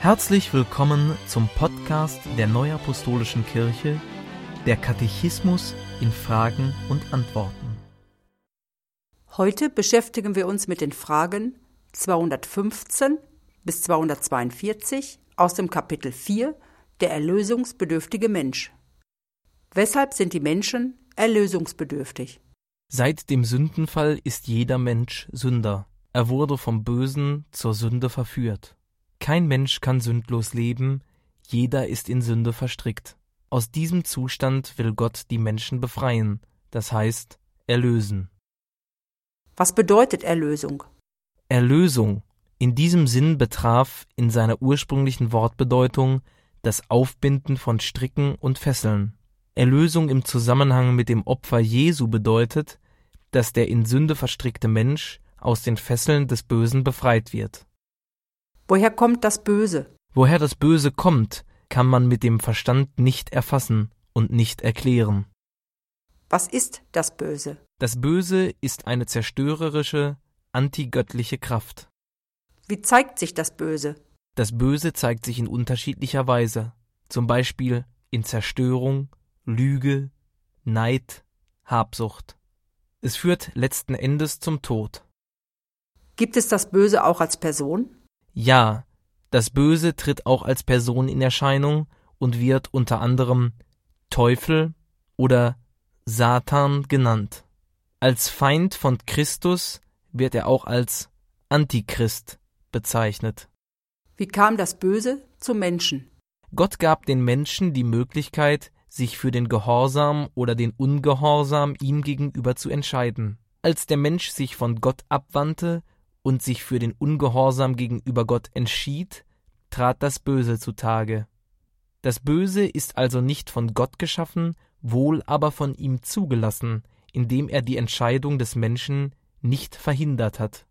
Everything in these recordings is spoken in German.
Herzlich willkommen zum Podcast der Neuapostolischen Kirche, der Katechismus in Fragen und Antworten. Heute beschäftigen wir uns mit den Fragen 215 bis 242 aus dem Kapitel 4 Der erlösungsbedürftige Mensch. Weshalb sind die Menschen erlösungsbedürftig? Seit dem Sündenfall ist jeder Mensch Sünder. Er wurde vom Bösen zur Sünde verführt. Kein Mensch kann sündlos leben, jeder ist in Sünde verstrickt. Aus diesem Zustand will Gott die Menschen befreien, das heißt erlösen. Was bedeutet Erlösung? Erlösung in diesem Sinn betraf in seiner ursprünglichen Wortbedeutung das Aufbinden von Stricken und Fesseln. Erlösung im Zusammenhang mit dem Opfer Jesu bedeutet, dass der in Sünde verstrickte Mensch aus den Fesseln des Bösen befreit wird. Woher kommt das Böse? Woher das Böse kommt, kann man mit dem Verstand nicht erfassen und nicht erklären. Was ist das Böse? Das Böse ist eine zerstörerische, antigöttliche Kraft. Wie zeigt sich das Böse? Das Böse zeigt sich in unterschiedlicher Weise, zum Beispiel in Zerstörung, Lüge, Neid, Habsucht. Es führt letzten Endes zum Tod. Gibt es das Böse auch als Person? Ja, das Böse tritt auch als Person in Erscheinung und wird unter anderem Teufel oder Satan genannt. Als Feind von Christus wird er auch als Antichrist bezeichnet. Wie kam das Böse zum Menschen? Gott gab den Menschen die Möglichkeit, sich für den Gehorsam oder den Ungehorsam ihm gegenüber zu entscheiden. Als der Mensch sich von Gott abwandte, und sich für den Ungehorsam gegenüber Gott entschied, trat das Böse zutage. Das Böse ist also nicht von Gott geschaffen, wohl aber von ihm zugelassen, indem er die Entscheidung des Menschen nicht verhindert hat.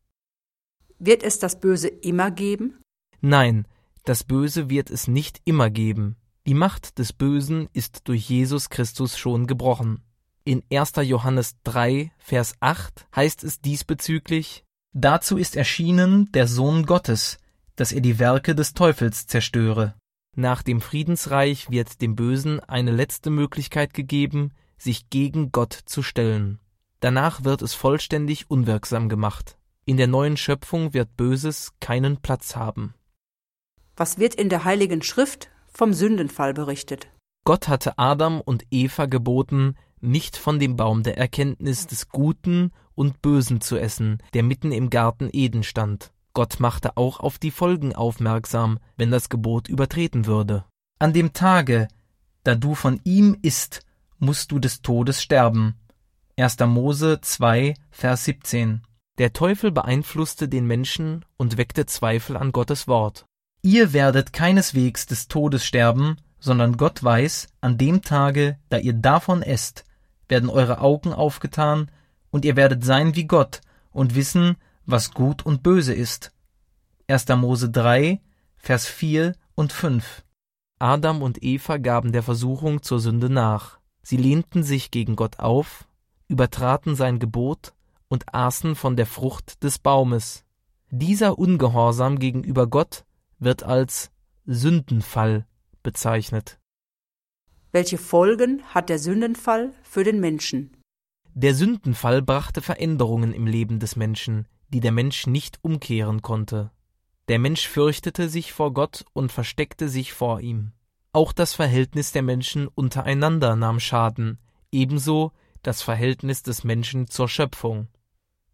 Wird es das Böse immer geben? Nein, das Böse wird es nicht immer geben. Die Macht des Bösen ist durch Jesus Christus schon gebrochen. In 1. Johannes 3, Vers 8 heißt es diesbezüglich Dazu ist erschienen der Sohn Gottes, dass er die Werke des Teufels zerstöre. Nach dem Friedensreich wird dem Bösen eine letzte Möglichkeit gegeben, sich gegen Gott zu stellen. Danach wird es vollständig unwirksam gemacht. In der neuen Schöpfung wird Böses keinen Platz haben. Was wird in der Heiligen Schrift vom Sündenfall berichtet? Gott hatte Adam und Eva geboten, nicht von dem Baum der Erkenntnis des Guten und Bösen zu essen, der mitten im Garten Eden stand. Gott machte auch auf die Folgen aufmerksam, wenn das Gebot übertreten würde. An dem Tage, da du von ihm isst, musst du des Todes sterben. 1. Mose 2, Vers 17. Der Teufel beeinflusste den Menschen und weckte Zweifel an Gottes Wort. Ihr werdet keineswegs des Todes sterben, sondern Gott weiß, an dem Tage, da ihr davon esst, werden eure Augen aufgetan, und ihr werdet sein wie Gott und wissen, was gut und böse ist. 1. Mose 3, Vers 4 und 5. Adam und Eva gaben der Versuchung zur Sünde nach. Sie lehnten sich gegen Gott auf, übertraten sein Gebot und aßen von der Frucht des Baumes. Dieser Ungehorsam gegenüber Gott wird als Sündenfall bezeichnet. Welche Folgen hat der Sündenfall für den Menschen? Der Sündenfall brachte Veränderungen im Leben des Menschen, die der Mensch nicht umkehren konnte. Der Mensch fürchtete sich vor Gott und versteckte sich vor ihm. Auch das Verhältnis der Menschen untereinander nahm Schaden, ebenso das Verhältnis des Menschen zur Schöpfung.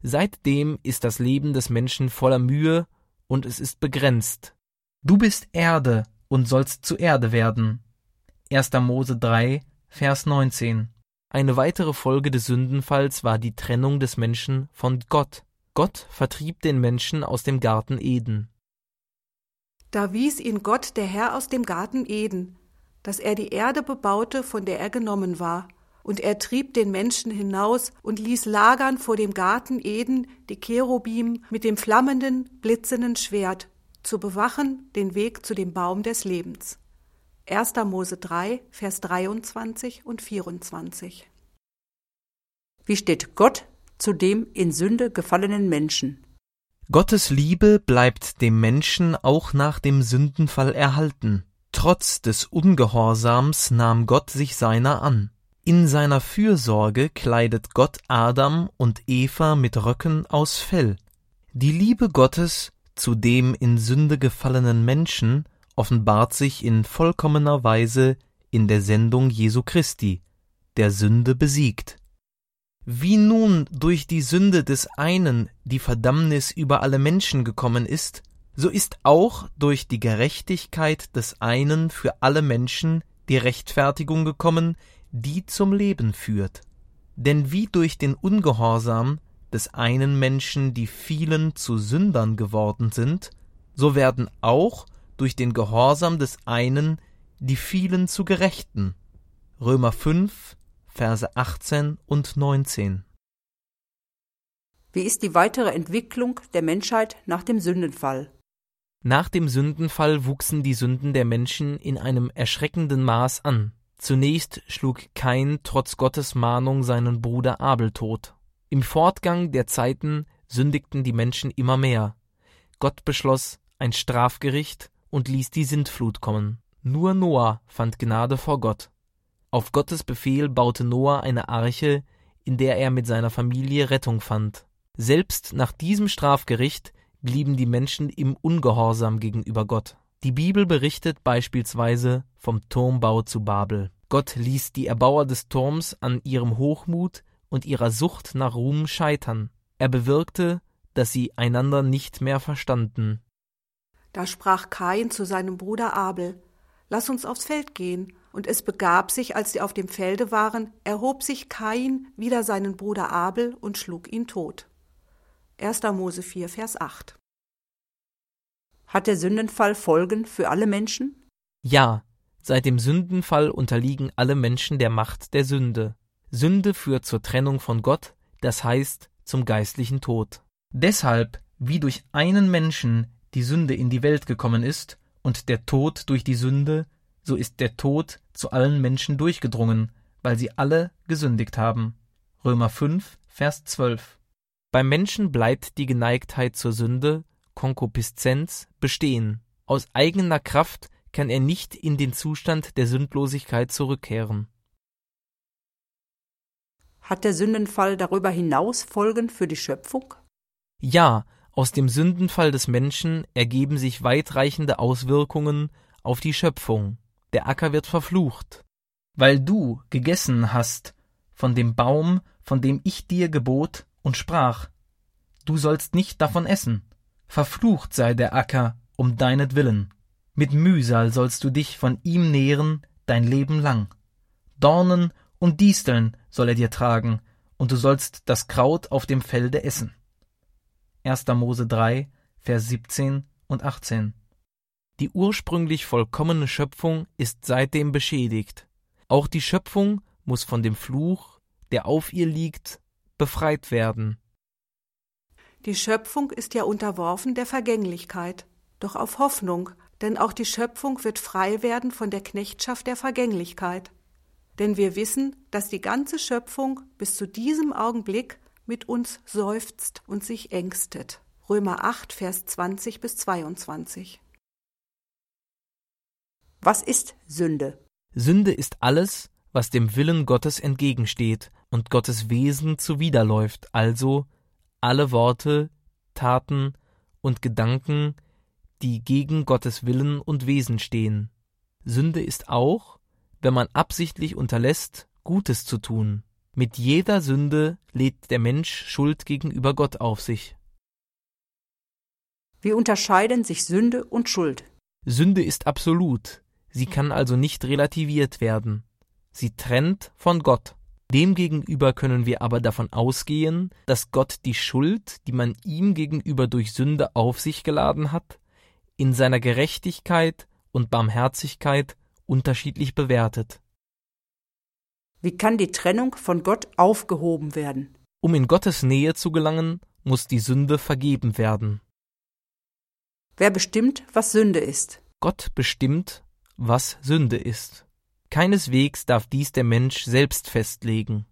Seitdem ist das Leben des Menschen voller Mühe und es ist begrenzt. Du bist Erde und sollst zu Erde werden. 1. Mose 3, Vers 19. Eine weitere Folge des Sündenfalls war die Trennung des Menschen von Gott. Gott vertrieb den Menschen aus dem Garten Eden. Da wies ihn Gott der Herr aus dem Garten Eden, dass er die Erde bebaute, von der er genommen war. Und er trieb den Menschen hinaus und ließ lagern vor dem Garten Eden die Cherubim mit dem flammenden, blitzenden Schwert, zu bewachen den Weg zu dem Baum des Lebens. 1. Mose 3, Vers 23 und 24. Wie steht Gott zu dem in Sünde gefallenen Menschen? Gottes Liebe bleibt dem Menschen auch nach dem Sündenfall erhalten. Trotz des Ungehorsams nahm Gott sich seiner an. In seiner Fürsorge kleidet Gott Adam und Eva mit Röcken aus Fell. Die Liebe Gottes zu dem in Sünde gefallenen Menschen offenbart sich in vollkommener Weise in der Sendung Jesu Christi, der Sünde besiegt. Wie nun durch die Sünde des einen die Verdammnis über alle Menschen gekommen ist, so ist auch durch die Gerechtigkeit des einen für alle Menschen die Rechtfertigung gekommen, die zum Leben führt. Denn wie durch den Ungehorsam des einen Menschen die vielen zu Sündern geworden sind, so werden auch durch den Gehorsam des einen die vielen zu Gerechten. Römer 5, Verse 18 und 19. Wie ist die weitere Entwicklung der Menschheit nach dem Sündenfall? Nach dem Sündenfall wuchsen die Sünden der Menschen in einem erschreckenden Maß an. Zunächst schlug Kain trotz Gottes Mahnung seinen Bruder Abel tot. Im Fortgang der Zeiten sündigten die Menschen immer mehr. Gott beschloss ein Strafgericht und ließ die Sintflut kommen. Nur Noah fand Gnade vor Gott. Auf Gottes Befehl baute Noah eine Arche, in der er mit seiner Familie Rettung fand. Selbst nach diesem Strafgericht blieben die Menschen im Ungehorsam gegenüber Gott. Die Bibel berichtet beispielsweise vom Turmbau zu Babel. Gott ließ die Erbauer des Turms an ihrem Hochmut und ihrer Sucht nach Ruhm scheitern. Er bewirkte, dass sie einander nicht mehr verstanden. Da sprach Kain zu seinem Bruder Abel: Lass uns aufs Feld gehen. Und es begab sich, als sie auf dem Felde waren, erhob sich Kain wider seinen Bruder Abel und schlug ihn tot. 1. Mose 4, Vers 8. Hat der Sündenfall Folgen für alle Menschen? Ja, seit dem Sündenfall unterliegen alle Menschen der Macht der Sünde. Sünde führt zur Trennung von Gott, das heißt zum geistlichen Tod. Deshalb, wie durch einen Menschen die Sünde in die Welt gekommen ist und der Tod durch die Sünde, so ist der Tod zu allen Menschen durchgedrungen, weil sie alle gesündigt haben. Römer 5, Vers 12. Beim Menschen bleibt die Geneigtheit zur Sünde, Konkupiszenz, bestehen. Aus eigener Kraft kann er nicht in den Zustand der Sündlosigkeit zurückkehren. Hat der Sündenfall darüber hinaus Folgen für die Schöpfung? Ja, aus dem Sündenfall des Menschen ergeben sich weitreichende Auswirkungen auf die Schöpfung der Acker wird verflucht, weil du gegessen hast von dem Baum, von dem ich dir gebot und sprach, du sollst nicht davon essen, verflucht sei der Acker um deinetwillen, mit Mühsal sollst du dich von ihm nähren dein Leben lang. Dornen und Disteln soll er dir tragen, und du sollst das Kraut auf dem Felde essen. 1. Mose 3, Vers 17 und 18. Die ursprünglich vollkommene Schöpfung ist seitdem beschädigt. Auch die Schöpfung muss von dem Fluch, der auf ihr liegt, befreit werden. Die Schöpfung ist ja unterworfen der Vergänglichkeit, doch auf Hoffnung, denn auch die Schöpfung wird frei werden von der Knechtschaft der Vergänglichkeit. Denn wir wissen, dass die ganze Schöpfung bis zu diesem Augenblick mit uns seufzt und sich ängstet. Römer 8, Vers 20 bis 22. Was ist Sünde? Sünde ist alles, was dem Willen Gottes entgegensteht und Gottes Wesen zuwiderläuft, also alle Worte, Taten und Gedanken, die gegen Gottes Willen und Wesen stehen. Sünde ist auch, wenn man absichtlich unterlässt, Gutes zu tun. Mit jeder Sünde lädt der Mensch Schuld gegenüber Gott auf sich. Wie unterscheiden sich Sünde und Schuld? Sünde ist absolut, Sie kann also nicht relativiert werden. Sie trennt von Gott. Demgegenüber können wir aber davon ausgehen, dass Gott die Schuld, die man ihm gegenüber durch Sünde auf sich geladen hat, in seiner Gerechtigkeit und Barmherzigkeit unterschiedlich bewertet. Wie kann die Trennung von Gott aufgehoben werden? Um in Gottes Nähe zu gelangen, muss die Sünde vergeben werden. Wer bestimmt, was Sünde ist? Gott bestimmt, was Sünde ist. Keineswegs darf dies der Mensch selbst festlegen.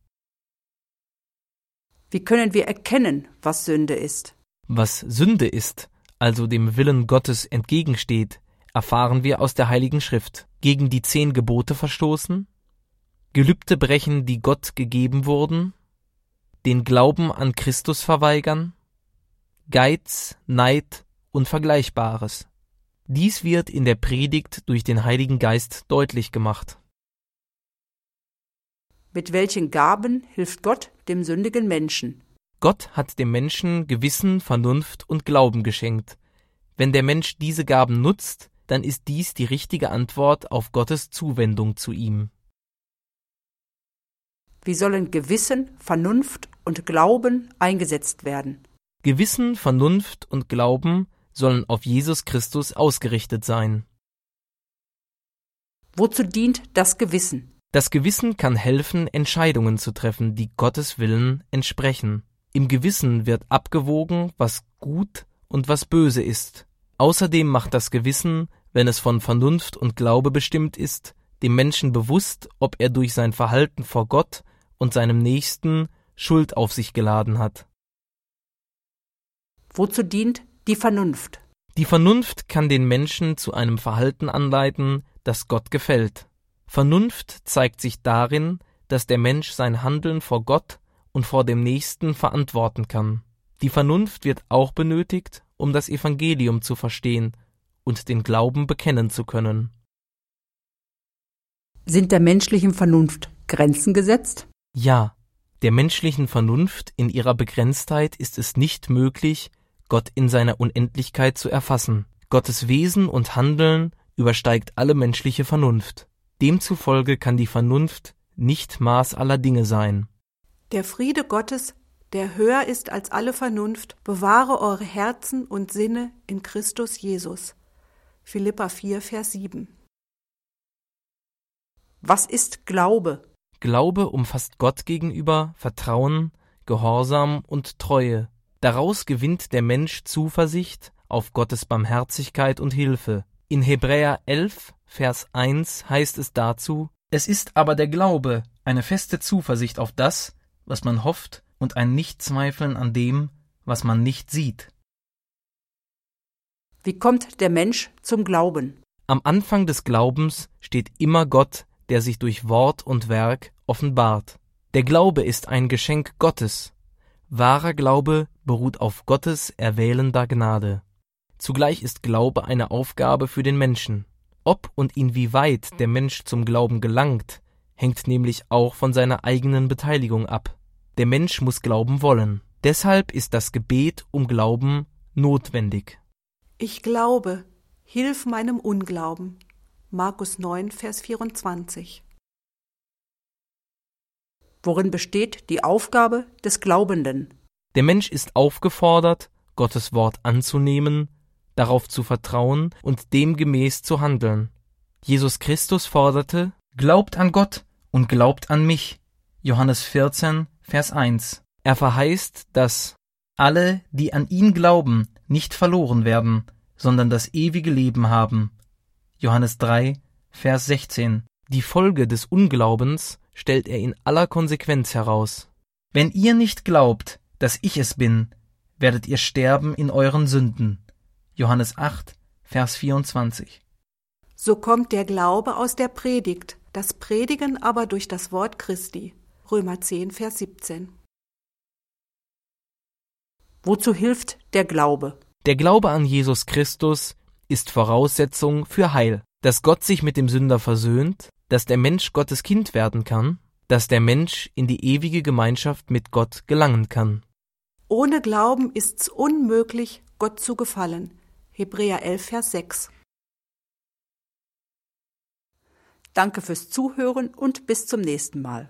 Wie können wir erkennen, was Sünde ist? Was Sünde ist, also dem Willen Gottes entgegensteht, erfahren wir aus der Heiligen Schrift. Gegen die zehn Gebote verstoßen, Gelübde brechen, die Gott gegeben wurden, den Glauben an Christus verweigern, Geiz, Neid und Vergleichbares. Dies wird in der Predigt durch den Heiligen Geist deutlich gemacht. Mit welchen Gaben hilft Gott dem sündigen Menschen? Gott hat dem Menschen Gewissen, Vernunft und Glauben geschenkt. Wenn der Mensch diese Gaben nutzt, dann ist dies die richtige Antwort auf Gottes Zuwendung zu ihm. Wie sollen Gewissen, Vernunft und Glauben eingesetzt werden? Gewissen, Vernunft und Glauben sollen auf Jesus Christus ausgerichtet sein. Wozu dient das Gewissen? Das Gewissen kann helfen, Entscheidungen zu treffen, die Gottes Willen entsprechen. Im Gewissen wird abgewogen, was gut und was böse ist. Außerdem macht das Gewissen, wenn es von Vernunft und Glaube bestimmt ist, dem Menschen bewusst, ob er durch sein Verhalten vor Gott und seinem Nächsten Schuld auf sich geladen hat. Wozu dient die Vernunft? Die Vernunft kann den Menschen zu einem Verhalten anleiten, das Gott gefällt. Vernunft zeigt sich darin, dass der Mensch sein Handeln vor Gott und vor dem Nächsten verantworten kann. Die Vernunft wird auch benötigt, um das Evangelium zu verstehen und den Glauben bekennen zu können. Sind der menschlichen Vernunft Grenzen gesetzt? Ja, der menschlichen Vernunft in ihrer Begrenztheit ist es nicht möglich, Gott in seiner Unendlichkeit zu erfassen. Gottes Wesen und Handeln übersteigt alle menschliche Vernunft. Demzufolge kann die Vernunft nicht Maß aller Dinge sein. Der Friede Gottes, der höher ist als alle Vernunft, bewahre eure Herzen und Sinne in Christus Jesus. Philippa 4, Vers 7. Was ist Glaube? Glaube umfasst Gott gegenüber Vertrauen, Gehorsam und Treue. Daraus gewinnt der Mensch Zuversicht auf Gottes Barmherzigkeit und Hilfe. In Hebräer 11, Vers 1 heißt es dazu, es ist aber der Glaube, eine feste Zuversicht auf das, was man hofft, und ein Nichtzweifeln an dem, was man nicht sieht. Wie kommt der Mensch zum Glauben? Am Anfang des Glaubens steht immer Gott, der sich durch Wort und Werk offenbart. Der Glaube ist ein Geschenk Gottes, Wahrer Glaube beruht auf Gottes erwählender Gnade. Zugleich ist Glaube eine Aufgabe für den Menschen. Ob und inwieweit der Mensch zum Glauben gelangt, hängt nämlich auch von seiner eigenen Beteiligung ab. Der Mensch muss glauben wollen. Deshalb ist das Gebet um Glauben notwendig. Ich glaube, hilf meinem Unglauben. Markus 9, Vers 24. Worin besteht die Aufgabe des Glaubenden? Der Mensch ist aufgefordert, Gottes Wort anzunehmen, darauf zu vertrauen und demgemäß zu handeln. Jesus Christus forderte, Glaubt an Gott und glaubt an mich. Johannes 14, Vers 1. Er verheißt, dass alle, die an ihn glauben, nicht verloren werden, sondern das ewige Leben haben. Johannes 3, Vers 16. Die Folge des Unglaubens stellt er in aller Konsequenz heraus. Wenn ihr nicht glaubt, dass ich es bin, werdet ihr sterben in euren Sünden. Johannes 8, Vers 24. So kommt der Glaube aus der Predigt, das Predigen aber durch das Wort Christi. Römer 10, Vers 17. Wozu hilft der Glaube? Der Glaube an Jesus Christus ist Voraussetzung für Heil, dass Gott sich mit dem Sünder versöhnt, dass der Mensch Gottes Kind werden kann, dass der Mensch in die ewige Gemeinschaft mit Gott gelangen kann. Ohne Glauben ist's unmöglich, Gott zu gefallen. Hebräer 11, Vers 6. Danke fürs Zuhören und bis zum nächsten Mal.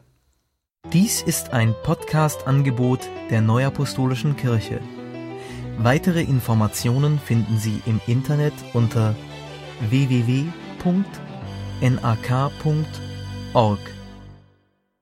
Dies ist ein Podcast-Angebot der Neuapostolischen Kirche. Weitere Informationen finden Sie im Internet unter www.neuapostolisch.de nak.org.